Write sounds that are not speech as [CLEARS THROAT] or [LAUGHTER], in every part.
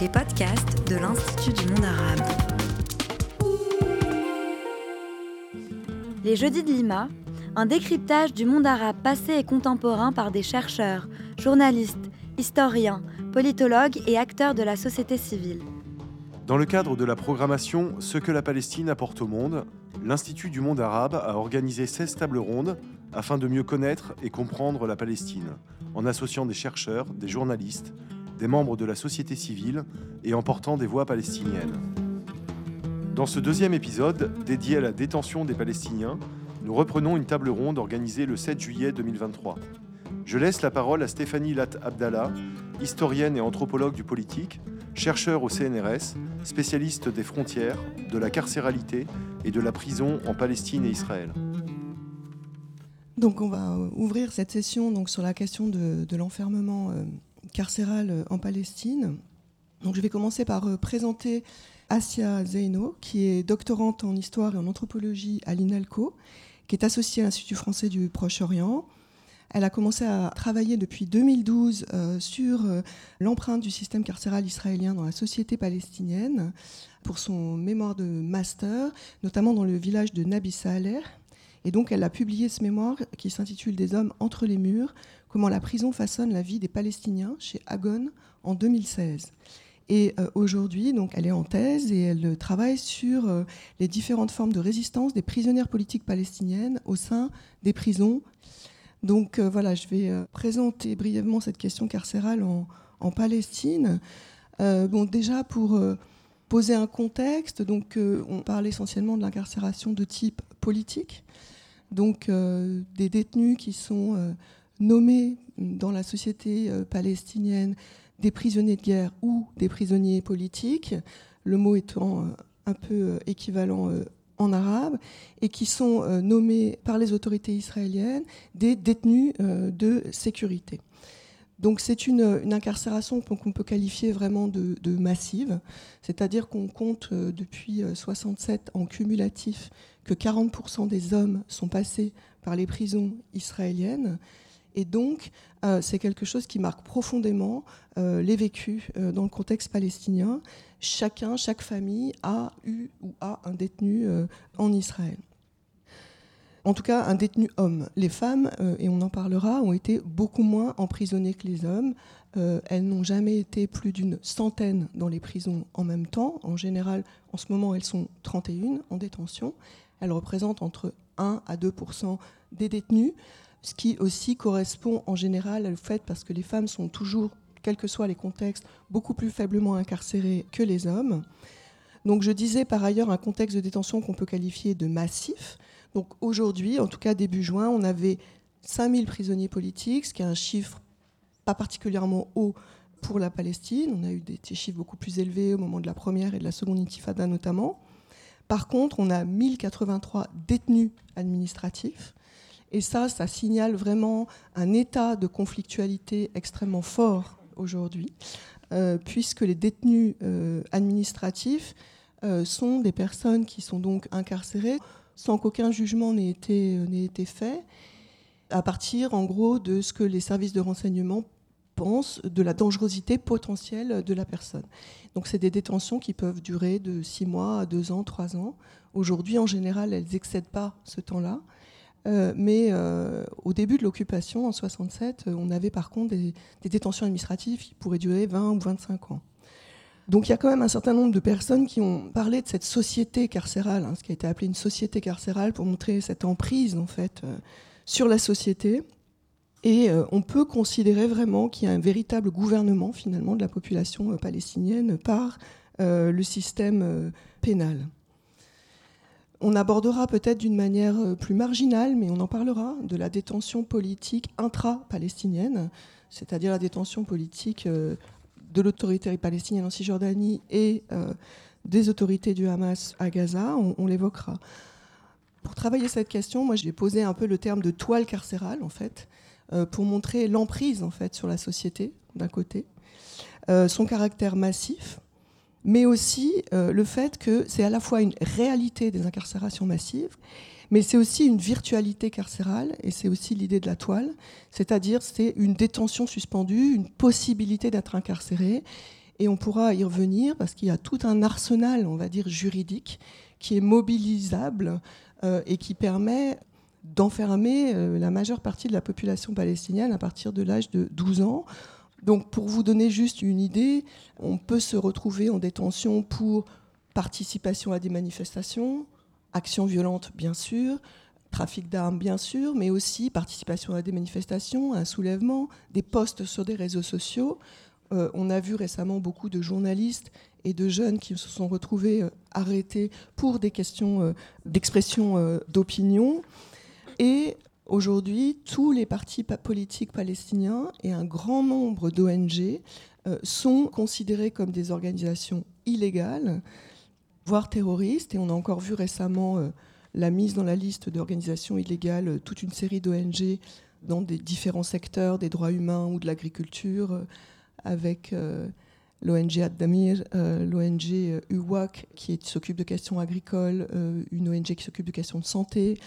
les podcasts de l'Institut du monde arabe. Les Jeudis de Lima, un décryptage du monde arabe passé et contemporain par des chercheurs, journalistes, historiens, politologues et acteurs de la société civile. Dans le cadre de la programmation Ce que la Palestine apporte au monde, l'Institut du monde arabe a organisé 16 tables rondes afin de mieux connaître et comprendre la Palestine, en associant des chercheurs, des journalistes, des membres de la société civile et en portant des voix palestiniennes. Dans ce deuxième épisode, dédié à la détention des Palestiniens, nous reprenons une table ronde organisée le 7 juillet 2023. Je laisse la parole à Stéphanie Lat Abdallah, historienne et anthropologue du politique, chercheur au CNRS, spécialiste des frontières, de la carcéralité et de la prison en Palestine et Israël. Donc on va ouvrir cette session donc, sur la question de, l'enfermement euh, carcéral en Palestine. Donc je vais commencer par euh, présenter Asia Zeino, qui est doctorante en histoire et en anthropologie à l'INALCO, qui est associée à l'Institut français du Proche-Orient. Elle a commencé à travailler depuis 2012 euh, sur euh, l'empreinte du système carcéral israélien dans la société palestinienne pour son mémoire de master, notamment dans le village de Nabi Saleh. Et donc elle a publié ce mémoire qui s'intitule Des hommes entre les murs, comment la prison façonne la vie des Palestiniens chez Agon en 2016. Et euh, aujourd'hui, donc, elle est en thèse et elle travaille sur euh, les différentes formes de résistance des prisonnières politiques palestiniennes au sein des prisons. Donc euh, voilà, je vais présenter brièvement cette question carcérale en, en Palestine. bon, déjà pour poser un contexte, donc on parle essentiellement de l'incarcération de type politique, donc des détenus qui sont nommés dans la société palestinienne des prisonniers de guerre ou des prisonniers politiques, le mot étant euh, un peu euh, équivalent euh, en arabe, et qui sont nommés par les autorités israéliennes des détenus de sécurité. Donc c'est une, incarcération qu'on peut qualifier vraiment de, massive, c'est-à-dire qu'on compte depuis 67 en cumulatif que 40% des hommes sont passés par les prisons israéliennes et donc, euh, c'est quelque chose qui marque profondément euh, les vécus euh, dans le contexte palestinien. Chacun, chaque famille a eu ou a un détenu en Israël. En tout cas, un détenu homme. Les femmes, et on en parlera, ont été beaucoup moins emprisonnées que les hommes. elles n'ont jamais été plus d'une centaine dans les prisons en même temps. En général, en ce moment, elles sont 31 en détention. Elles représentent entre 1 à 2% des détenus ce qui aussi correspond en général au fait, parce que les femmes sont toujours, quels que soient les contextes, beaucoup plus faiblement incarcérées que les hommes. Donc je disais par ailleurs un contexte de détention qu'on peut qualifier de massif. Donc aujourd'hui, en tout cas début juin, on avait 5000 prisonniers politiques, ce qui est un chiffre pas particulièrement haut pour la Palestine. On a eu des, chiffres beaucoup plus élevés au moment de la première et de la seconde intifada notamment. Par contre, on a 1083 détenus administratifs, et ça, ça signale vraiment un état de conflictualité extrêmement fort aujourd'hui, euh, puisque les détenus euh, administratifs euh, sont des personnes qui sont donc incarcérées sans qu'aucun jugement n'ait été, fait, à partir en gros de ce que les services de renseignement pensent de la dangerosité potentielle de la personne. Donc c'est des détentions qui peuvent durer de 6 mois à 2 ans, 3 ans. Aujourd'hui, en général, elles n'excèdent pas ce temps-là. Euh, mais euh, au début de l'occupation, en 67, euh, on avait par contre des, détentions administratives qui pourraient durer 20 ou 25 ans. Donc il y a quand même un certain nombre de personnes qui ont parlé de cette société carcérale, hein, ce qui a été appelé une société carcérale, pour montrer cette emprise en fait sur la société. Et on peut considérer vraiment qu'il y a un véritable gouvernement finalement de la population palestinienne par le système pénal. On abordera peut-être d'une manière euh, plus marginale, mais on en parlera, de la détention politique intra-palestinienne, c'est-à-dire la détention politique euh, de l'autorité palestinienne en Cisjordanie et euh, des autorités du Hamas à Gaza, on, l'évoquera. Pour travailler cette question, moi j'ai posé un peu le terme de toile carcérale, en fait, pour montrer l'emprise, en fait, sur la société, d'un côté, son caractère massif, mais aussi euh, le fait que c'est à la fois une réalité des incarcérations massives, mais c'est aussi une virtualité carcérale, et c'est aussi l'idée de la toile, c'est-à-dire c'est une détention suspendue, une possibilité d'être incarcéré, Et on pourra y revenir parce qu'il y a tout un arsenal, on va dire, juridique qui est mobilisable euh, et qui permet d'enfermer euh, la majeure partie de la population palestinienne à partir de l'âge de 12 ans. Donc pour vous donner juste une idée, on peut se retrouver en détention pour participation à des manifestations, actions violentes bien sûr, trafic d'armes bien sûr, mais aussi participation à des manifestations, un soulèvement, des posts sur des réseaux sociaux. Euh, on a vu récemment beaucoup de journalistes et de jeunes qui se sont retrouvés euh, arrêtés pour des questions euh, d'expression d'opinion. Et aujourd'hui, tous les partis politiques palestiniens et un grand nombre d'ONG sont considérés comme des organisations illégales, voire terroristes. Et on a encore vu récemment la mise dans la liste d'organisations illégales, euh, toute une série d'ONG dans des différents secteurs des droits humains ou de l'agriculture, euh, avec euh, l'ONG Ad-Damir, l'ONG UWAC qui s'occupe de questions agricoles, une ONG qui s'occupe de questions de santé.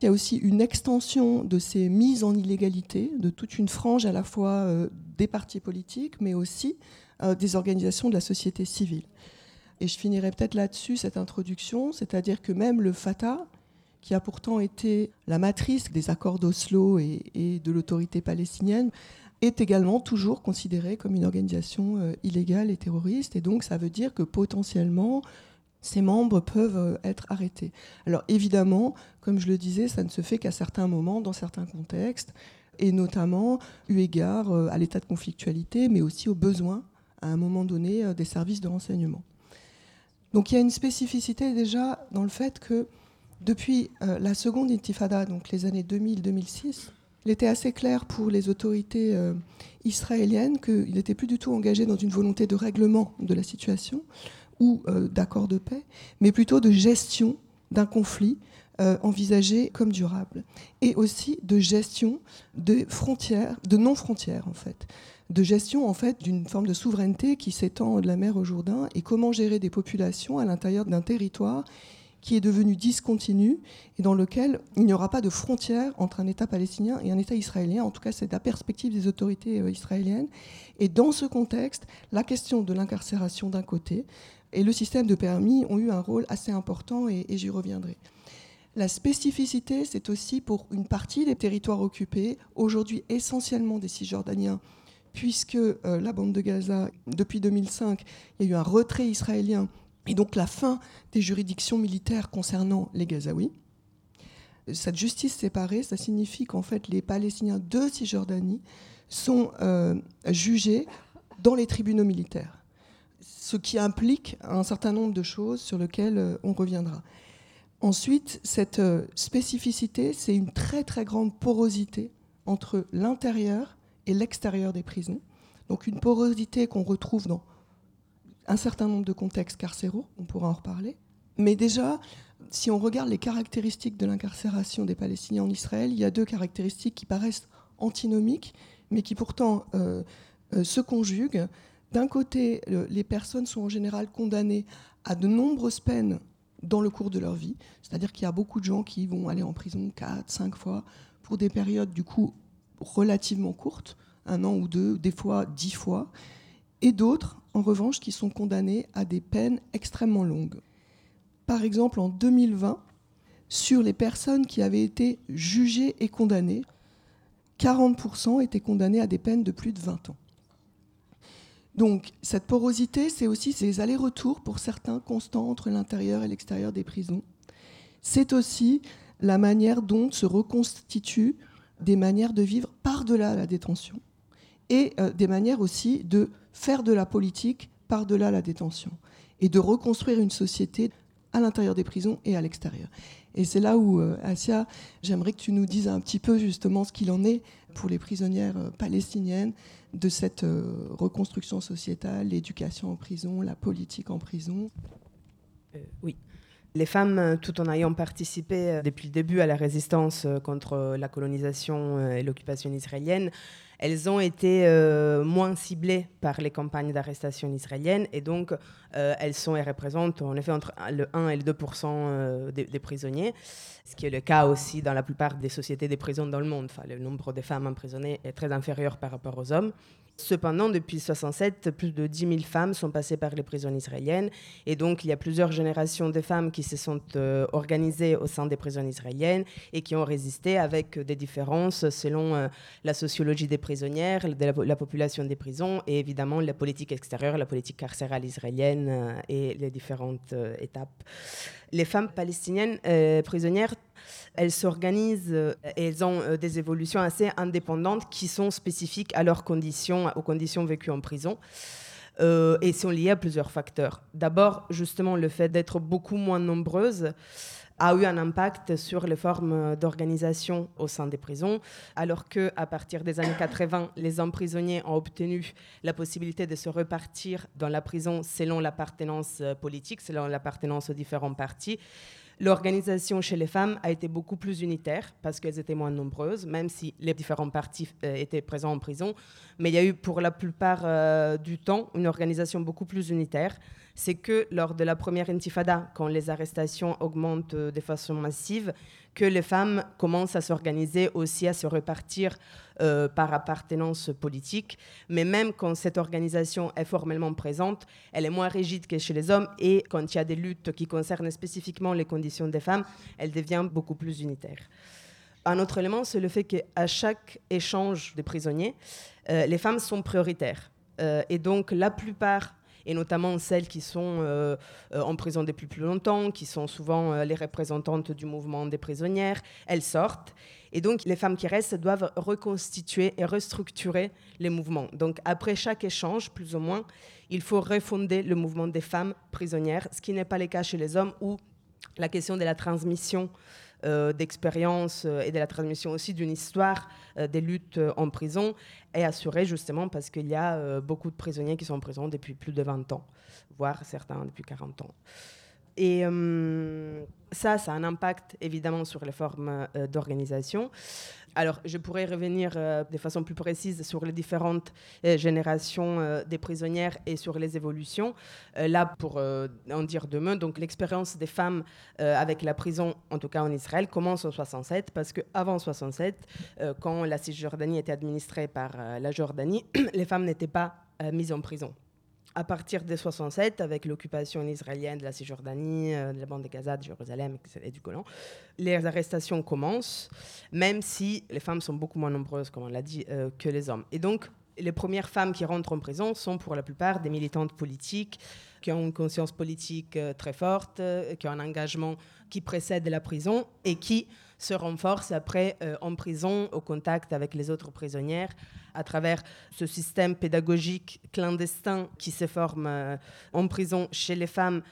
Il y a aussi une extension de ces mises en illégalité de toute une frange à la fois des partis politiques, mais aussi des organisations de la société civile. Et je finirai peut-être là-dessus cette introduction, c'est-à-dire que même le Fatah, qui a pourtant été la matrice des accords d'Oslo et, de l'autorité palestinienne, est également toujours considéré comme une organisation euh, illégale et terroriste. Et donc ça veut dire que potentiellement, ses membres peuvent euh, être arrêtés. Alors évidemment, comme je le disais, ça ne se fait qu'à certains moments, dans certains contextes, et notamment eu égard euh, à l'état de conflictualité, mais aussi aux besoins, à un moment donné, des services de renseignement. Donc il y a une spécificité déjà dans le fait que depuis euh, la seconde intifada, donc les années 2000-2006, il était assez clair pour les autorités euh, israéliennes qu'il n'était plus du tout engagé dans une volonté de règlement de la situation ou euh, d'accord de paix, mais plutôt de gestion d'un conflit envisagé comme durable, et aussi de gestion de frontières, de non-frontières en fait de gestion en fait d'une forme de souveraineté qui s'étend de la mer au Jourdain et comment gérer des populations à l'intérieur d'un territoire qui est devenu discontinu et dans lequel il n'y aura pas de frontière entre un État palestinien et un État israélien. En tout cas, c'est la perspective des autorités euh, israéliennes. Et dans ce contexte, la question de l'incarcération d'un côté et le système de permis ont eu un rôle assez important et, et j'y reviendrai. La spécificité, c'est aussi pour une partie des territoires occupés, aujourd'hui essentiellement des Cisjordaniens puisque euh, la bande de Gaza, depuis 2005, il y a eu un retrait israélien et donc la fin des juridictions militaires concernant les Gazaouis. Cette justice séparée, ça signifie qu'en fait les Palestiniens de Cisjordanie sont euh, jugés dans les tribunaux militaires, ce qui implique un certain nombre de choses sur lesquelles euh, on reviendra. Ensuite, cette spécificité, c'est une très très grande porosité entre l'intérieur et l'extérieur des prisons. Donc une porosité qu'on retrouve dans un certain nombre de contextes carcéraux, on pourra en reparler. Mais déjà, si on regarde les caractéristiques de l'incarcération des Palestiniens en Israël, il y a deux caractéristiques qui paraissent antinomiques, mais qui pourtant euh, euh, se conjuguent. D'un côté, les personnes sont en général condamnées à de nombreuses peines dans le cours de leur vie, c'est-à-dire qu'il y a beaucoup de gens qui vont aller en prison 4, 5 fois pour des périodes du coup relativement courtes, un an ou deux, des fois dix fois, et d'autres, en revanche, qui sont condamnés à des peines extrêmement longues. Par exemple, en 2020, sur les personnes qui avaient été jugées et condamnées, 40% étaient condamnés à des peines de plus de 20 ans. Donc cette porosité, c'est aussi ces allers-retours pour certains constants entre l'intérieur et l'extérieur des prisons. C'est aussi la manière dont se reconstituent des manières de vivre par-delà la détention et euh, des manières aussi de faire de la politique par-delà la détention et de reconstruire une société à l'intérieur des prisons et à l'extérieur. Et c'est là où, euh, Asia, j'aimerais que tu nous dises un petit peu justement ce qu'il en est pour les prisonnières euh, palestiniennes de cette reconstruction sociétale, l'éducation en prison, la politique en prison. oui. Les femmes, euh, tout en ayant participé euh, depuis le début à la résistance euh, contre la colonisation et l'occupation israélienne, elles ont été moins ciblées par les campagnes d'arrestation israéliennes et donc elles sont et représentent en effet entre le 1 et le 2 des, des, prisonniers, ce qui est le cas aussi dans la plupart des sociétés des prisons dans le monde. Le nombre de femmes emprisonnées est très inférieur par rapport aux hommes. Cependant, depuis 67, plus de 10 000 femmes sont passées par les prisons israéliennes. Et donc, il y a plusieurs générations de femmes qui se sont euh, organisées au sein des prisons israéliennes et qui ont résisté avec des différences selon euh, la sociologie des prisonnières, la, population des prisons et évidemment la politique extérieure, la politique carcérale israélienne euh, et les différentes étapes. Les femmes palestiniennes prisonnières elles s'organisent euh, et elles ont euh, des évolutions assez indépendantes qui sont spécifiques à leurs conditions, aux conditions vécues en prison. Euh, et sont liées à plusieurs facteurs. D'abord, justement, le fait d'être beaucoup moins nombreuses a eu un impact sur les formes d'organisation au sein des prisons, alors que à partir des années 80, les hommes prisonniers ont obtenu la possibilité de se repartir dans la prison selon l'appartenance politique, selon l'appartenance aux différents partis. L'organisation chez les femmes a été beaucoup plus unitaire parce qu'elles étaient moins nombreuses, même si les différents partis euh, étaient présents en prison. Mais il y a eu pour la plupart euh, du temps une organisation beaucoup plus unitaire. C'est que lors de la première intifada, quand les arrestations augmentent euh, de façon massive, que les femmes commencent à s'organiser aussi, à se repartir euh, par appartenance politique. Mais même quand cette organisation est formellement présente, elle est moins rigide que chez les hommes. Et quand il y a des luttes qui concernent spécifiquement les conditions des femmes, elle devient beaucoup plus unitaire. Un autre élément, c'est le fait qu'à chaque échange de prisonniers, euh, les femmes sont prioritaires. Et donc, la plupart et notamment celles qui sont euh, euh, en prison depuis plus longtemps, qui sont souvent euh, les représentantes du mouvement des prisonnières. Elles sortent. Et donc, les femmes qui restent doivent reconstituer et restructurer les mouvements. Donc, après chaque échange, plus ou moins, il faut refonder le mouvement des femmes prisonnières, ce qui n'est pas le cas chez les hommes où la question de la transmission d'expérience euh, et de la transmission aussi d'une histoire euh, des luttes en prison est assurée justement parce qu'il y a beaucoup de prisonniers qui sont en prison depuis plus de 20 ans, voire certains depuis 40 ans. Et ça, ça a un impact évidemment sur les formes d'organisation. Alors, je pourrais revenir euh, de façon plus précise sur les différentes euh, générations euh, des prisonnières et sur les évolutions. là, pour en dire mots, donc l'expérience des femmes avec la prison, en tout cas en Israël, commence en 67, parce qu'avant 67, quand la Cisjordanie était administrée par la Jordanie, [CLEARS THROAT] les femmes n'étaient pas mises en prison à partir de 67, avec l'occupation israélienne de la Cisjordanie, euh, de la bande de Gaza, de Jérusalem et du Golan, les arrestations commencent, même si les femmes sont beaucoup moins nombreuses, comme on l'a dit, euh, que les hommes. Et donc, les premières femmes qui rentrent en prison sont pour la plupart des militantes politiques qui ont une conscience politique euh, très forte, qui ont un engagement qui précède la prison et qui se renforcent après en prison au contact avec les autres prisonnières à travers ce système pédagogique clandestin qui se forme euh, en prison chez les femmes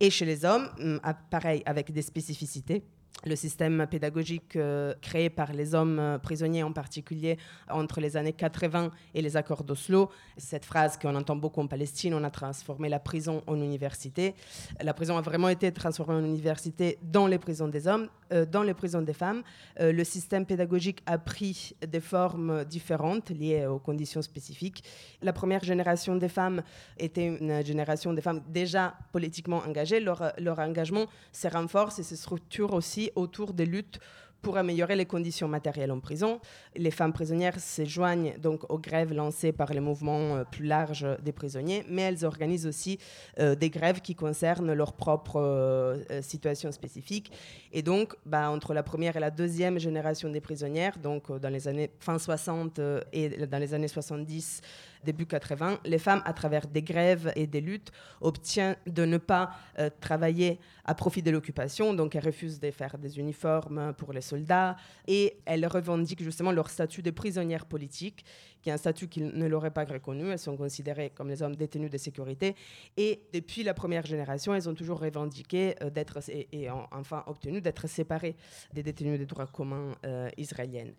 et chez les hommes, hum, pareil, avec des spécificités le système pédagogique euh, créé par les hommes euh, prisonniers en particulier entre les années 80 et les accords d'Oslo. Cette phrase qu'on entend beaucoup en Palestine, on a transformé la prison en université. La prison a vraiment été transformée en université dans les prisons des hommes, euh, dans les prisons des femmes. le système pédagogique a pris des formes différentes liées aux conditions spécifiques. La première génération des femmes était une génération des femmes déjà politiquement engagées. Leur, leur engagement se renforce et se structure aussi autour des luttes pour améliorer les conditions matérielles en prison. Les femmes prisonnières se joignent donc aux grèves lancées par les mouvements euh, plus larges des prisonniers, mais elles organisent aussi euh, des grèves qui concernent leur propre euh, situation spécifique. Et donc, bah, entre la première et la deuxième génération des prisonnières, donc dans les années fin 60 et dans les années 70, début 80, les femmes, à travers des grèves et des luttes, obtiennent de ne pas euh, travailler à profit de l'occupation. Donc, elles refusent de faire des uniformes pour les soldats et elles revendiquent justement leur statut de prisonnière politique, qui est un statut qu'ils ne l'auraient pas reconnu. Elles sont considérées comme les hommes détenus de sécurité. Et depuis la première génération, elles ont toujours revendiqué euh, d'être et, enfin obtenu d'être séparées des détenus des droits communs euh, israéliennes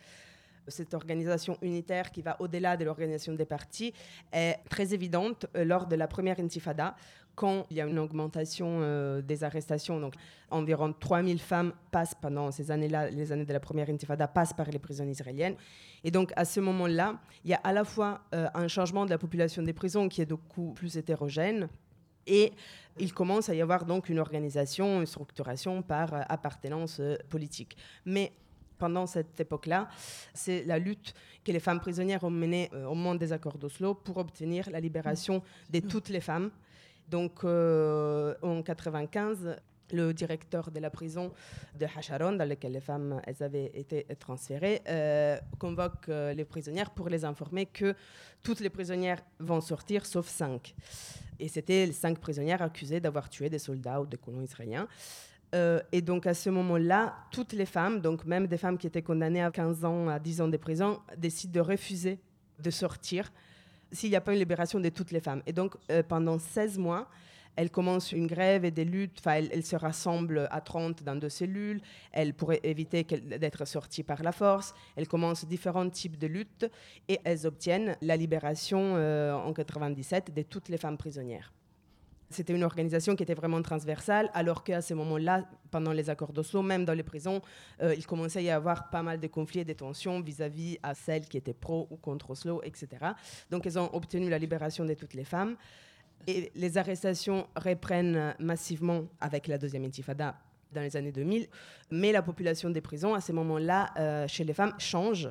cette organisation unitaire qui va au-delà de l'organisation des partis est très évidente euh, lors de la première intifada, quand il y a une augmentation euh, des arrestations. Donc, environ 3000 femmes passent pendant ces années-là, les années de la première intifada, passent par les prisons israéliennes. Et donc, à ce moment-là, il y a à la fois euh, un changement de la population des prisons qui est beaucoup plus hétérogène, et il commence à y avoir donc une organisation, une structuration par appartenance politique. Mais pendant cette époque-là, c'est la lutte que les femmes prisonnières ont menée euh, au moment des accords d'Oslo pour obtenir la libération de toutes les femmes. Donc euh, en 95, le directeur de la prison de Hacharon, dans laquelle les femmes avaient été transférées, euh, convoque les prisonnières pour les informer que toutes les prisonnières vont sortir sauf cinq. Et c'était les cinq prisonnières accusées d'avoir tué des soldats ou des colons israéliens. Euh, et donc à ce moment-là, toutes les femmes, donc même des femmes qui étaient condamnées à 15 ans, à 10 ans de prison, décident de refuser de sortir s'il n'y a pas une libération de toutes les femmes. Et donc euh, pendant 16 mois, elles commencent une grève et des luttes. Enfin, elles, se rassemblent à 30 dans deux cellules. Elles pourraient éviter d'être sorties par la force. Elles commencent différents types de luttes et elles obtiennent la libération euh, en 97 de toutes les femmes prisonnières. C'était une organisation qui était vraiment transversale, alors qu'à ce moment-là, pendant les accords d'Oslo, même dans les prisons, euh, il commençait à y avoir pas mal de conflits et de tensions vis-à-vis à celles qui étaient pro ou contre Oslo, etc. Donc, elles ont obtenu la libération de toutes les femmes. Et les arrestations reprennent massivement avec la deuxième intifada dans les années 2000, mais la population des prisons à ces moments-là, euh, chez les femmes, change.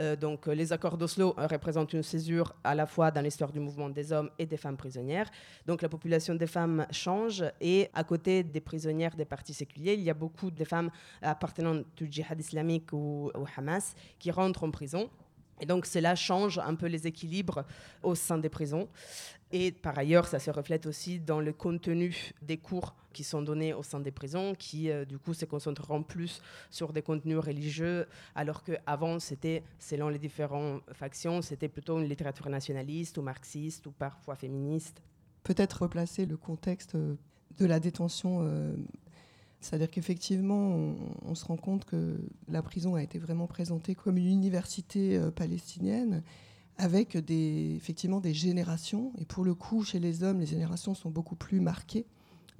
Euh, donc les accords d'Oslo représentent une césure à la fois dans l'histoire du mouvement des hommes et des femmes prisonnières. Donc la population des femmes change et à côté des prisonnières des partis séculiers, il y a beaucoup de femmes appartenant au djihad islamique ou au Hamas qui rentrent en prison. Et donc cela change un peu les équilibres au sein des prisons. Et par ailleurs, ça se reflète aussi dans le contenu des cours qui sont donnés au sein des prisons, qui euh, du coup se concentreront plus sur des contenus religieux, alors qu'avant, c'était, selon les différentes factions, c'était plutôt une littérature nationaliste ou marxiste ou parfois féministe. Peut-être replacer le contexte euh, de la détention. Euh, c'est-à-dire qu'effectivement, on, se rend compte que la prison a été vraiment présentée comme une université palestinienne avec des, effectivement des générations. Et pour le coup, chez les hommes, les générations sont beaucoup plus marquées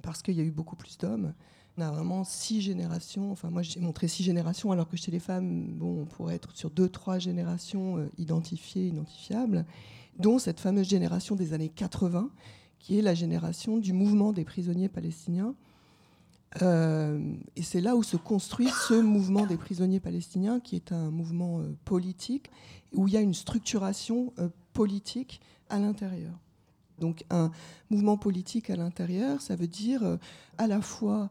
parce qu'il y a eu beaucoup plus d'hommes. On a vraiment six générations. Enfin, moi, j'ai montré six générations, alors que chez les femmes, bon, on pourrait être sur deux, trois générations euh, identifiées, identifiables, dont cette fameuse génération des années 80, qui est la génération du mouvement des prisonniers palestiniens, euh, et c'est là où se construit ce mouvement des prisonniers palestiniens, qui est un mouvement euh, politique, où il y a une structuration euh, politique à l'intérieur. Donc un mouvement politique à l'intérieur, ça veut dire à la fois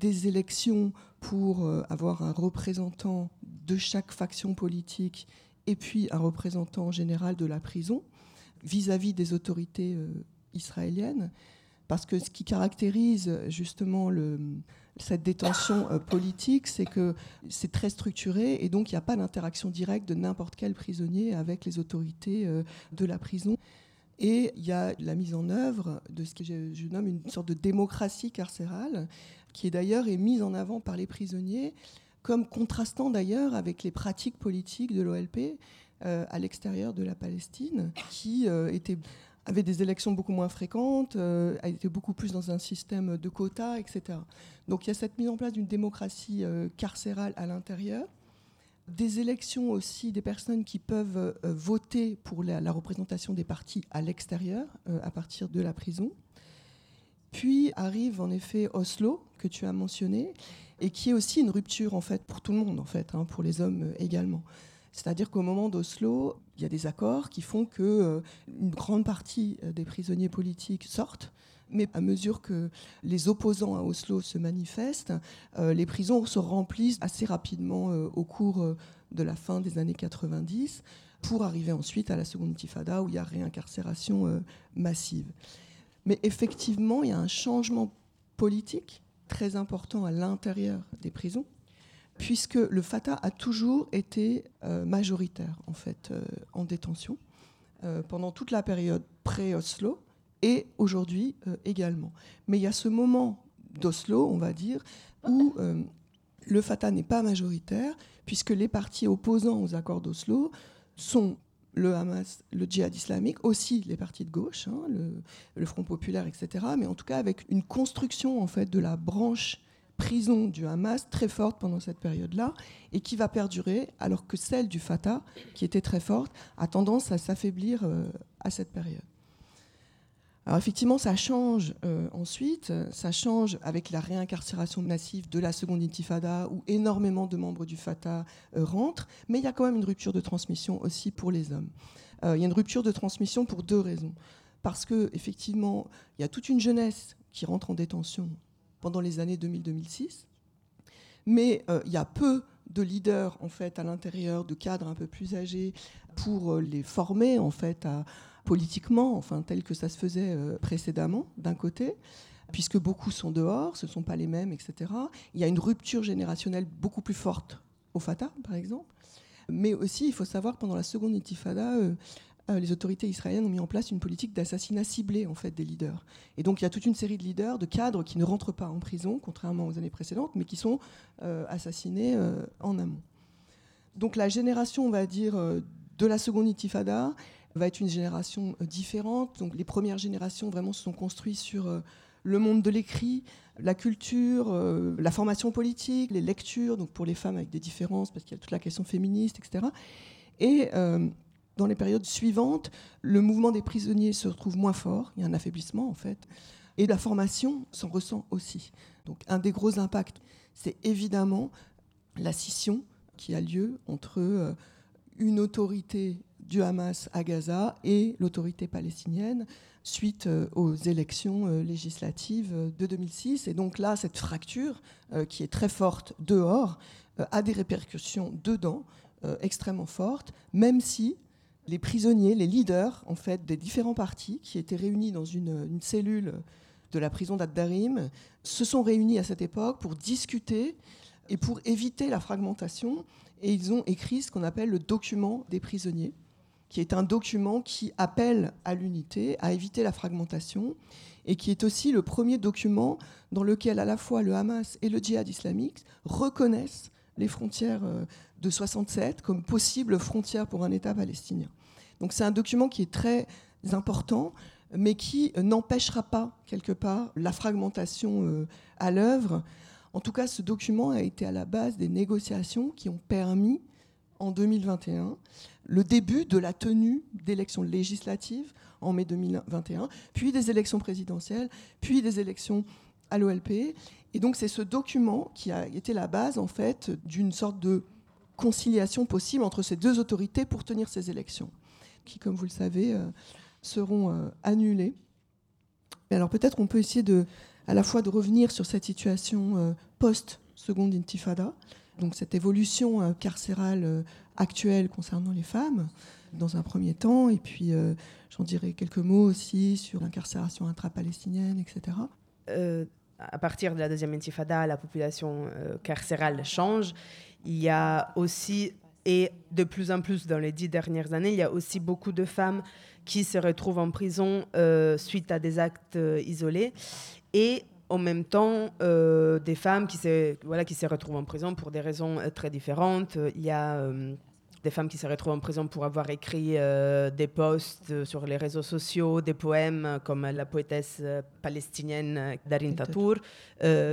des élections pour avoir un représentant de chaque faction politique et puis un représentant général de la prison vis-à-vis -vis des autorités israéliennes parce que ce qui caractérise justement cette détention euh, politique, c'est que c'est très structuré et donc il n'y a pas d'interaction directe de n'importe quel prisonnier avec les autorités euh, de la prison. Et il y a la mise en œuvre de ce que je, nomme une sorte de démocratie carcérale, qui d'ailleurs est mise en avant par les prisonniers, comme contrastant d'ailleurs avec les pratiques politiques de l'OLP euh, à l'extérieur de la Palestine, qui étaient avait des élections beaucoup moins fréquentes, euh, a été beaucoup plus dans un système de quotas, etc. Donc il y a cette mise en place d'une démocratie euh, carcérale à l'intérieur, des élections aussi des personnes qui peuvent euh, voter pour la, représentation des partis à l'extérieur, à partir de la prison. Puis arrive en effet Oslo, que tu as mentionné, et qui est aussi une rupture en fait pour tout le monde, en fait, hein, pour les hommes également. C'est-à-dire qu'au moment d'Oslo, il y a des accords qui font que euh, une grande partie euh, des prisonniers politiques sortent. Mais à mesure que les opposants à Oslo se manifestent, euh, les prisons se remplissent assez rapidement au cours de la fin des années 90 pour arriver ensuite à la seconde intifada où il y a réincarcération massive. Mais effectivement, il y a un changement politique très important à l'intérieur des prisons puisque le Fatah a toujours été euh, majoritaire en fait euh, en détention euh, pendant toute la période pré-Oslo et aujourd'hui également. Mais il y a ce moment d'Oslo, on va dire, où le Fatah n'est pas majoritaire puisque les partis opposants aux accords d'Oslo sont le Hamas, le djihad islamique, aussi les partis de gauche, hein, le, le, Front populaire, etc. Mais en tout cas avec une construction en fait de la branche prison du Hamas très forte pendant cette période-là et qui va perdurer alors que celle du Fatah, qui était très forte, a tendance à s'affaiblir euh, à cette période. Alors effectivement, ça change euh, ensuite, ça change avec la réincarcération massive de la seconde intifada où énormément de membres du Fatah euh, rentrent, mais il y a quand même une rupture de transmission aussi pour les hommes. Il y a une rupture de transmission pour deux raisons. Parce que effectivement, il y a toute une jeunesse qui rentre en détention pendant les années 2000-2006, mais il y a peu de leaders en fait à l'intérieur, de cadres un peu plus âgés, pour les former en fait à, politiquement, enfin tel que ça se faisait euh, précédemment, d'un côté, puisque beaucoup sont dehors, ce ne sont pas les mêmes, etc. Il y a une rupture générationnelle beaucoup plus forte au Fatah, par exemple. Mais aussi, il faut savoir, pendant la seconde intifada, euh, euh, les autorités israéliennes ont mis en place une politique d'assassinat ciblé en fait des leaders. Et donc il y a toute une série de leaders, de cadres qui ne rentrent pas en prison, contrairement aux années précédentes, mais qui sont assassinés en amont. Donc la génération, on va dire, de la seconde intifada va être une génération euh, différente. Donc les premières générations vraiment se sont construites sur euh, le monde de l'écrit, la culture, euh, la formation politique, les lectures, donc pour les femmes avec des différences, parce qu'il y a toute la question féministe, etc. Et dans les périodes suivantes, le mouvement des prisonniers se retrouve moins fort, il y a un affaiblissement en fait, et la formation s'en ressent aussi. Donc un des gros impacts, c'est évidemment la scission qui a lieu entre une autorité du Hamas à Gaza et l'autorité palestinienne suite euh, aux élections euh, législatives euh, de 2006. Et donc là, cette fracture, qui est très forte dehors, a des répercussions dedans extrêmement fortes, même si les prisonniers, les leaders en fait des différents partis qui étaient réunis dans une, cellule de la prison d'Addarim se sont réunis à cette époque pour discuter et pour éviter la fragmentation. Et ils ont écrit ce qu'on appelle le document des prisonniers, qui est un document qui appelle à l'unité, à éviter la fragmentation, et qui est aussi le premier document dans lequel à la fois le Hamas et le djihad islamique reconnaissent les frontières euh, de 67 comme possibles frontières pour un État palestinien. Donc c'est un document qui est très important, mais qui n'empêchera pas, quelque part, la fragmentation euh, à l'œuvre. En tout cas, ce document a été à la base des négociations qui ont permis, en 2021, le début de la tenue d'élections législatives en mai 2021, puis des élections présidentielles, puis des élections à l'OLP. Et donc c'est ce document qui a été la base en fait d'une sorte de conciliation possible entre ces deux autorités pour tenir ces élections, qui, comme vous le savez, euh, seront euh, annulées. alors peut-être qu'on peut essayer de, à la fois de revenir sur cette situation euh, post-seconde intifada, donc cette évolution carcérale actuelle concernant les femmes, dans un premier temps, et puis j'en dirai quelques mots aussi sur l'incarcération intra-palestinienne, etc. À partir de la deuxième intifada, la population carcérale change. Il y a aussi, et de plus en plus dans les dix dernières années, il y a aussi beaucoup de femmes qui se retrouvent en prison suite à des actes isolés. Et en même temps des femmes qui se, voilà, qui se retrouvent en prison pour des raisons très différentes. Il y a des femmes qui se retrouvent en prison pour avoir écrit euh, des posts sur les réseaux sociaux, des poèmes euh, comme la poétesse euh, palestinienne Darin Tatour,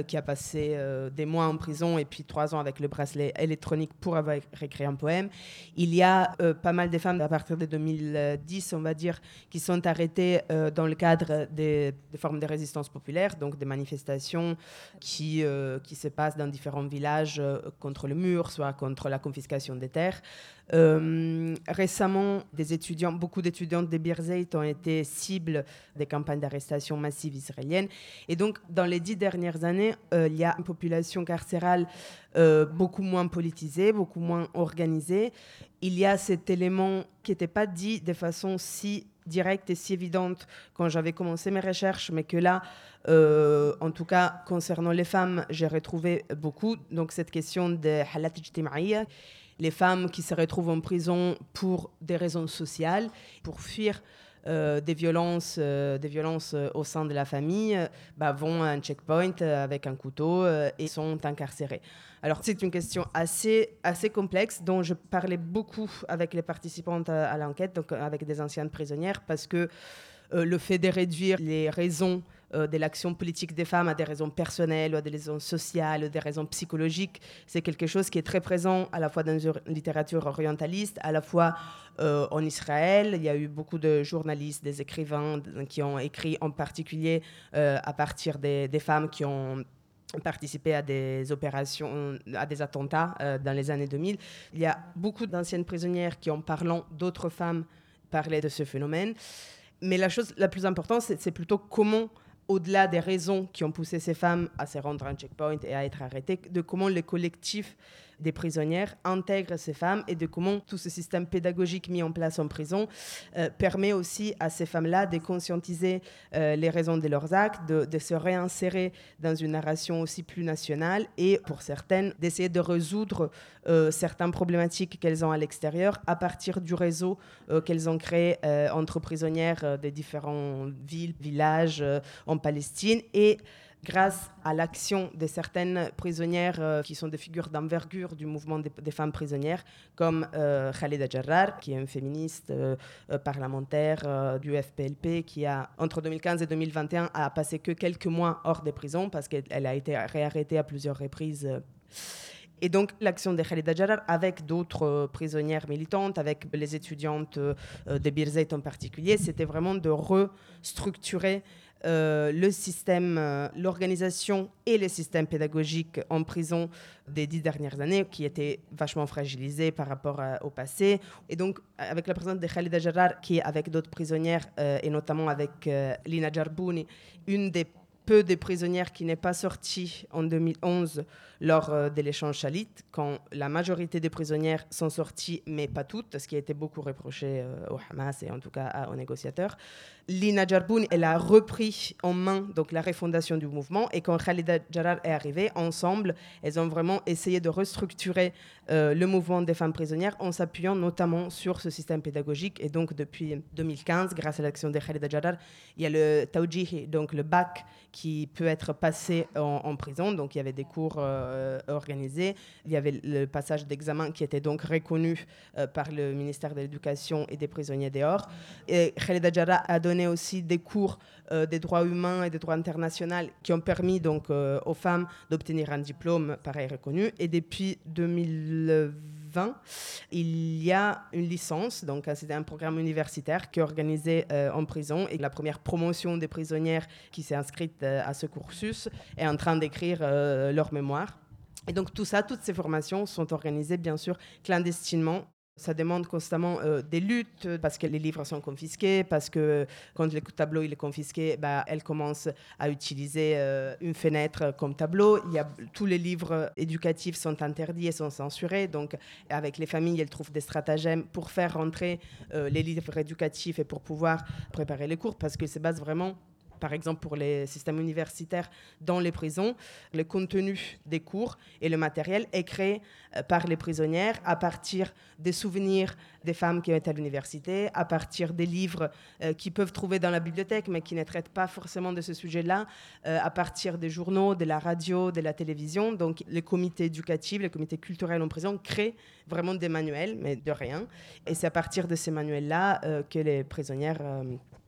qui a passé des mois en prison et puis trois ans avec le bracelet électronique pour avoir écrit un poème. Il y a pas mal de femmes à partir de 2010, on va dire, qui sont arrêtées dans le cadre des, des, formes de résistance populaire, donc des manifestations qui, qui se passent dans différents villages contre le mur, soit contre la confiscation des terres. Euh, récemment, des beaucoup d'étudiantes de Birzeit ont été cibles des campagnes d'arrestation massive israéliennes. Et donc, dans les dix dernières années, euh, il y a une population carcérale euh, beaucoup moins politisée, beaucoup moins organisée. Il y a cet élément qui n'était pas dit de façon si directe et si évidente quand j'avais commencé mes recherches, mais que là, en tout cas concernant les femmes, j'ai retrouvé beaucoup. Donc cette question de halat les femmes qui se retrouvent en prison pour des raisons sociales, pour fuir euh, des violences, euh, des violences euh, au sein de la famille, bah, vont à un checkpoint avec un couteau et sont incarcérées. Alors c'est une question assez, assez complexe dont je parlais beaucoup avec les participantes à, l'enquête, donc avec des anciennes prisonnières, parce que le fait de réduire les raisons de l'action politique des femmes à des raisons personnelles, ou à des raisons sociales, des raisons psychologiques. C'est quelque chose qui est très présent à la fois dans une littérature orientaliste, à la fois en Israël. Il y a eu beaucoup de journalistes, des écrivains qui ont écrit en particulier à partir des, femmes qui ont participé à des opérations, à des attentats euh, dans les années 2000. Il y a beaucoup d'anciennes prisonnières qui, en parlant d'autres femmes, parlaient de ce phénomène. Mais la chose la plus importante, c'est plutôt comment, au-delà des raisons qui ont poussé ces femmes à se rendre à un checkpoint et à être arrêtées, de comment les collectifs des prisonnières intègrent ces femmes et de comment tout ce système pédagogique mis en place en prison euh, permet aussi à ces femmes-là de conscientiser euh, les raisons de leurs actes, de, se réinsérer dans une narration aussi plus nationale et pour certaines d'essayer de résoudre euh, certaines problématiques qu'elles ont à l'extérieur à partir du réseau qu'elles ont créé entre prisonnières de différentes villes, villages en Palestine et grâce à l'action de certaines prisonnières euh, qui sont des figures d'envergure du mouvement des, femmes prisonnières, comme euh, Khalida Jarrar, qui est une féministe euh, parlementaire du FPLP, qui a, entre 2015 et 2021, a passé que quelques mois hors des prisons parce qu'elle a été réarrêtée à plusieurs reprises. Et donc l'action de Khalida Jarrar avec d'autres prisonnières militantes, avec les étudiantes de Birzeit en particulier, c'était vraiment de restructurer euh, le système, euh, l'organisation et le système pédagogique en prison des dix dernières années, qui étaient vachement fragilisés par rapport au passé. Et donc, avec la présence de Khalida Jarrar, qui avec d'autres prisonnières, euh, et notamment avec Lina Jarbouni, une des peu de prisonnières qui n'est pas sortie en 2011 lors euh, de l'échange Chalit, quand la majorité des prisonnières sont sorties, mais pas toutes, ce qui a été beaucoup reproché euh, au Hamas et en tout cas aux négociateurs. Lina Jarboun, elle a repris en main donc la refondation du mouvement et quand Khalida Jarrar est arrivée, ensemble, elles ont vraiment essayé de restructurer euh, le mouvement des femmes prisonnières en s'appuyant notamment sur ce système pédagogique. Et donc depuis 2015, grâce à l'action de Khalida Jarrar, il y a le Tawjihi, donc le bac qui peut être passé en, prison. Donc il y avait des cours euh, organisés. Il y avait le passage d'examen qui était donc reconnu euh, par le ministère de l'Éducation et des prisonniers dehors. Et Khalida Jarrah a donné aussi des cours euh, des droits humains et des droits internationaux qui ont permis donc aux femmes d'obtenir un diplôme pareil reconnu. Et depuis 2020, il y a une licence, donc c'est un programme universitaire qui est organisé euh, en prison et la première promotion des prisonnières qui s'est inscrite euh, à ce cursus est en train d'écrire euh, leur mémoire. Et donc tout ça, toutes ces formations sont organisées bien sûr clandestinement ça demande constamment euh, des luttes parce que les livres sont confisqués, parce que quand le tableau est confisqué, bah, elle commence à utiliser euh, une fenêtre comme tableau. Il y a, tous les livres éducatifs sont interdits et sont censurés. Donc, avec les familles, elles trouvent des stratagèmes pour faire rentrer euh, les livres éducatifs et pour pouvoir préparer les cours parce que se base vraiment par exemple pour les systèmes universitaires dans les prisons, le contenu des cours et le matériel est créé euh, par les prisonnières à partir des souvenirs des femmes qui été à l'université, à partir des livres euh, qu'ils peuvent trouver dans la bibliothèque mais qui ne traitent pas forcément de ce sujet-là, euh, à partir des journaux, de la radio, de la télévision. Donc les comités éducatifs, les comités culturels en prison créent vraiment des manuels, mais de rien. Et c'est à partir de ces manuels-là que les prisonnières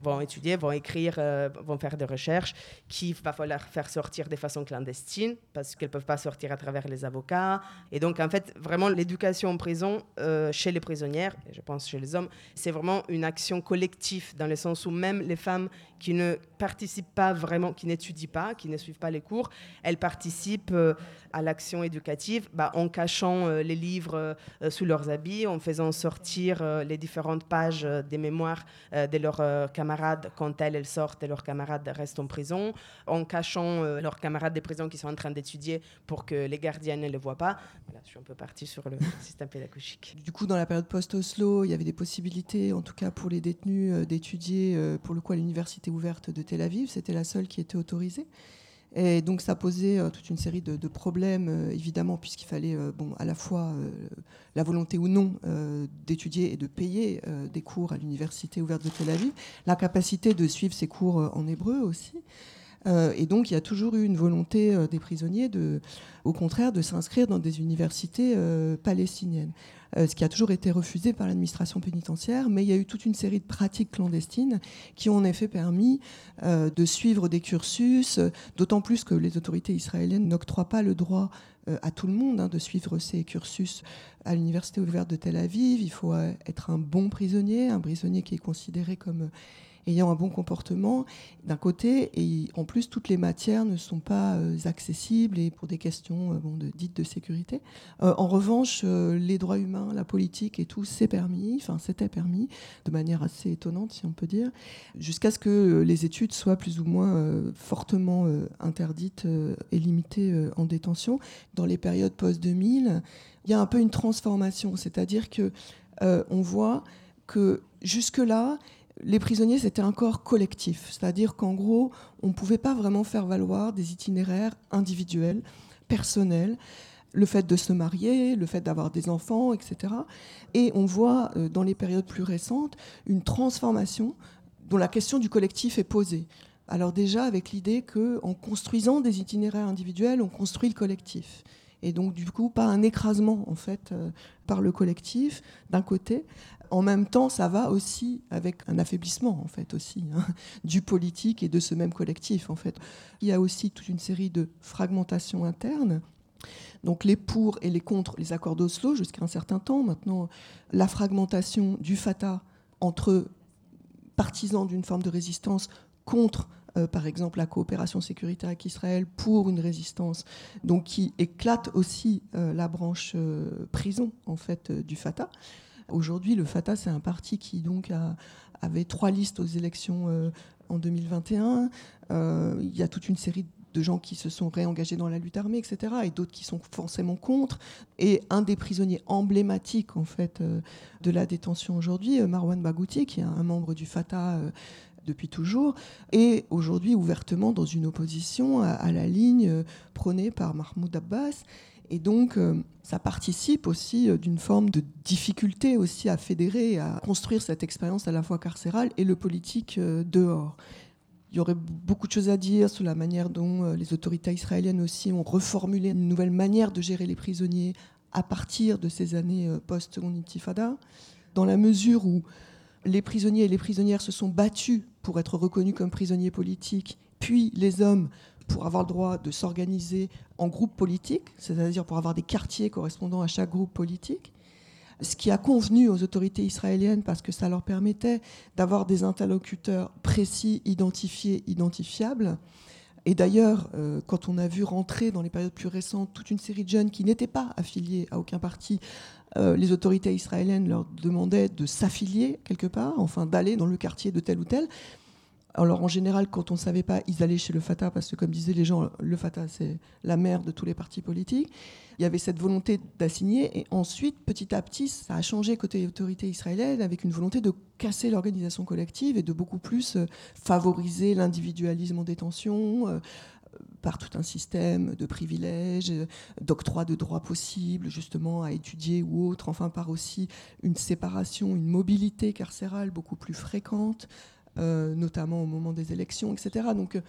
vont étudier, vont écrire, euh, vont faire des recherches qui va falloir faire sortir de façon clandestine parce qu'elles ne peuvent pas sortir à travers les avocats. Et donc, en fait, vraiment, l'éducation en prison, euh, chez les prisonnières, je pense chez les hommes, c'est vraiment une action collective dans le sens où même les femmes qui ne participent pas vraiment, qui n'étudient pas, qui ne suivent pas les cours, elles participent euh, à l'action éducative bah, en cachant euh, les livres euh, sous leurs habits, en faisant sortir les différentes pages des mémoires de leurs camarades quand elles, sortent et leurs camarades restent en prison, en cachant leurs camarades des prisons qui sont en train d'étudier pour que les gardiens ne les voient pas. Voilà, je suis un peu partie sur le [LAUGHS] système pédagogique. Du coup, dans la période post-Oslo, il y avait des possibilités, en tout cas pour les détenus, d'étudier pour le coup à l'université ouverte de Tel Aviv, c'était la seule qui était autorisée. Et donc ça posait euh, toute une série de, problèmes, euh, évidemment, puisqu'il fallait euh, bon, à la fois la volonté ou non d'étudier et de payer des cours à l'université ouverte de Tel Aviv, la capacité de suivre ces cours en hébreu aussi. et donc il y a toujours eu une volonté des prisonniers, de, au contraire, de s'inscrire dans des universités palestiniennes. Euh, ce qui a toujours été refusé par l'administration pénitentiaire, mais il y a eu toute une série de pratiques clandestines qui ont en effet permis euh, de suivre des cursus, d'autant plus que les autorités israéliennes n'octroient pas le droit à tout le monde hein, de suivre ces cursus à l'université ouverte de Tel Aviv. Il faut être un bon prisonnier, un prisonnier qui est considéré comme ayant un bon comportement d'un côté, et en plus toutes les matières ne sont pas euh, accessibles et pour des questions euh, bon, dites de sécurité. Euh, en revanche, les droits humains, la politique et tout, c'est permis, enfin c'était permis, de manière assez étonnante si on peut dire, jusqu'à ce que les études soient plus ou moins fortement interdites et limitées en détention. Dans les périodes post-2000, il y a un peu une transformation, c'est-à-dire que on voit que jusque-là, les prisonniers, c'était un corps collectif, c'est-à-dire qu'en gros, on ne pouvait pas vraiment faire valoir des itinéraires individuels, personnels, le fait de se marier, le fait d'avoir des enfants, etc. Et on voit euh, dans les périodes plus récentes une transformation dont la question du collectif est posée. Alors déjà avec l'idée qu'en construisant des itinéraires individuels, on construit le collectif et donc du coup pas un écrasement en fait euh, par le collectif d'un côté en même temps, ça va aussi avec un affaiblissement, en fait, aussi, hein, du politique et de ce même collectif, en fait. Il y a aussi toute une série de fragmentations internes. Donc les pour et les contre les accords d'Oslo jusqu'à un certain temps. Maintenant, la fragmentation du Fatah entre partisans d'une forme de résistance contre euh, par exemple la coopération sécuritaire avec Israël pour une résistance, donc qui éclate aussi euh, la branche euh, prison en fait du Fatah. Aujourd'hui, le Fatah, c'est un parti qui donc avait trois listes aux élections euh, en 2021. Euh, il y a toute une série de gens qui se sont réengagés dans la lutte armée, etc., et d'autres qui sont forcément contre. Et un des prisonniers emblématiques, en fait, euh, de la détention aujourd'hui, Marwan Bagouti, qui est un membre du Fatah depuis toujours, est aujourd'hui ouvertement dans une opposition à la ligne prônée par Mahmoud Abbas et donc, euh, ça participe aussi euh, d'une forme de difficulté aussi à fédérer, à construire cette expérience à la fois carcérale et le politique euh, dehors. Il y aurait beaucoup de choses à dire sur la manière dont les autorités israéliennes aussi ont reformulé une nouvelle manière de gérer les prisonniers à partir de ces années post-seconde intifada, dans la mesure où les prisonniers et les prisonnières se sont battus pour être reconnus comme prisonniers politiques, puis les hommes pour avoir le droit de s'organiser en groupe politique, c'est-à-dire pour avoir des quartiers correspondant à chaque groupe politique, ce qui a convenu aux autorités israéliennes parce que ça leur permettait d'avoir des interlocuteurs précis, identifiés, identifiables. Et d'ailleurs, euh, quand on a vu rentrer dans les périodes plus récentes toute une série de jeunes qui n'étaient pas affiliés à aucun parti, euh, les autorités israéliennes leur demandaient de s'affilier quelque part, enfin d'aller dans le quartier de tel ou tel. Alors en général, quand on ne savait pas, ils allaient chez le Fatah, parce que comme disaient les gens, le Fatah, c'est la mère de tous les partis politiques. Il y avait cette volonté d'assigner, et ensuite, petit à petit, ça a changé côté autorité israélienne, avec une volonté de casser l'organisation collective et de beaucoup plus euh, favoriser l'individualisme en détention, euh, par tout un système de privilèges, d'octroi de droits possibles, justement, à étudier ou autre, enfin par aussi une séparation, une mobilité carcérale beaucoup plus fréquente, euh, notamment au moment des élections, etc. Donc, euh,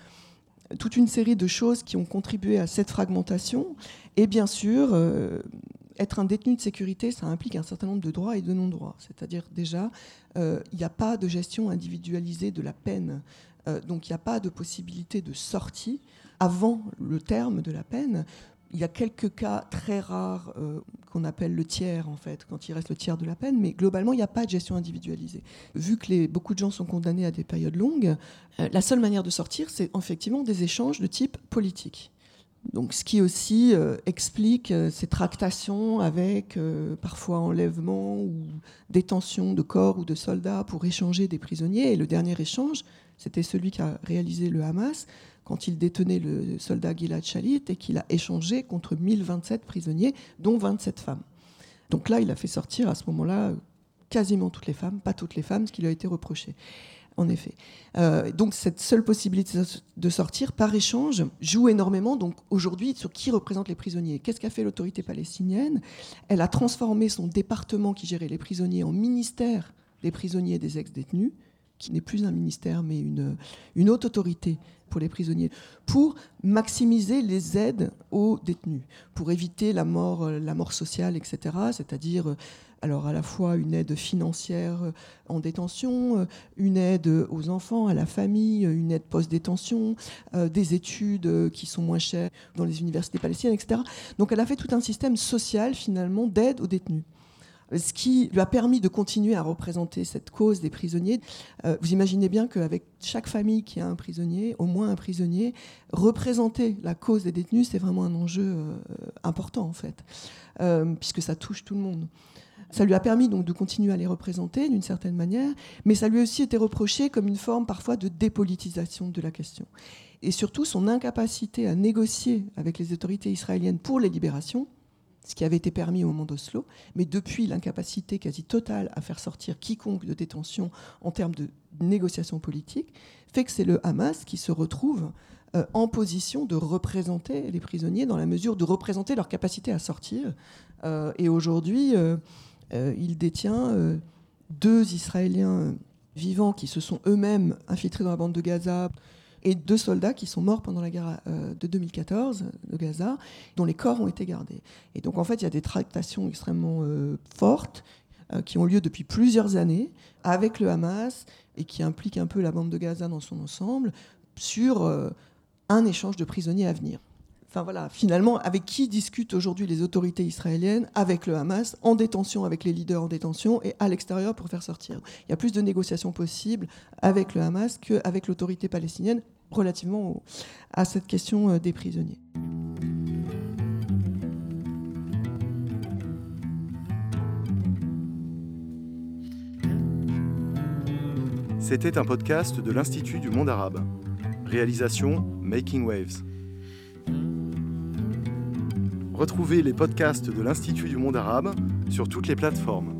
toute une série de choses qui ont contribué à cette fragmentation. Et bien sûr, euh, être un détenu de sécurité, ça implique un certain nombre de droits et de non-droits. C'est-à-dire déjà, il n'y a pas de gestion individualisée de la peine. donc il n'y a pas de possibilité de sortie avant le terme de la peine il y a quelques cas très rares euh, qu'on appelle le tiers, en fait, quand il reste le tiers de la peine, mais globalement, il n'y a pas de gestion individualisée. Vu que beaucoup de gens sont condamnés à des périodes longues, euh, la seule manière de sortir, c'est effectivement des échanges de type politique. Donc, ce qui aussi euh, explique ces tractations avec parfois enlèvement ou détention de corps ou de soldats pour échanger des prisonniers. Et le dernier échange, c'était celui qui a réalisé le Hamas quand il détenait le soldat Gilad Shalit et qu'il a échangé contre 1027 prisonniers, dont 27 femmes. Donc là, il a fait sortir à ce moment-là quasiment toutes les femmes, pas toutes les femmes, ce qui lui a été reproché. En effet. Euh, donc cette seule possibilité de sortir par échange joue énormément. Donc aujourd'hui, sur qui représente les prisonniers Qu'est-ce qu'a fait l'autorité palestinienne? Elle a transformé son département qui gérait les prisonniers en ministère des prisonniers et des ex-détenus qui n'est plus un ministère mais une, une haute autorité pour les prisonniers, pour maximiser les aides aux détenus, pour éviter la mort, la mort sociale, etc. C'est-à-dire alors à la fois une aide financière en détention, une aide aux enfants, à la famille, une aide post-détention, euh, des études qui sont moins chères dans les universités palestiniennes, etc. Donc elle a fait tout un système social finalement d'aide aux détenus ce qui lui a permis de continuer à représenter cette cause des prisonniers. Euh, vous imaginez bien qu'avec chaque famille qui a un prisonnier, au moins un prisonnier, représenter la cause des détenus, c'est vraiment un enjeu euh, important en fait, euh, puisque ça touche tout le monde. Ça lui a permis donc de continuer à les représenter d'une certaine manière, mais ça lui a aussi été reproché comme une forme parfois de dépolitisation de la question. Et surtout son incapacité à négocier avec les autorités israéliennes pour les libérations, ce qui avait été permis au moment d'Oslo, mais depuis l'incapacité quasi totale à faire sortir quiconque de détention en termes de négociation politique, fait que c'est le Hamas qui se retrouve euh, en position de représenter les prisonniers dans la mesure de représenter leur capacité à sortir. Euh, et aujourd'hui, euh, il détient deux Israéliens vivants qui se sont eux-mêmes infiltrés dans la bande de Gaza et deux soldats qui sont morts pendant la guerre euh, de 2014 de Gaza, dont les corps ont été gardés. Et donc en fait, il y a des tractations extrêmement euh, fortes euh, qui ont lieu depuis plusieurs années avec le Hamas et qui impliquent un peu la bande de Gaza dans son ensemble sur un échange de prisonniers à venir. Enfin voilà, finalement, avec qui discutent aujourd'hui les autorités israéliennes Avec le Hamas, en détention avec les leaders en détention et à l'extérieur pour faire sortir. Il y a plus de négociations possibles avec le Hamas qu'avec l'autorité palestinienne relativement à cette question euh, des prisonniers. C'était un podcast de l'Institut du monde arabe. Réalisation Making Waves. Retrouvez les podcasts de l'Institut du monde arabe sur toutes les plateformes.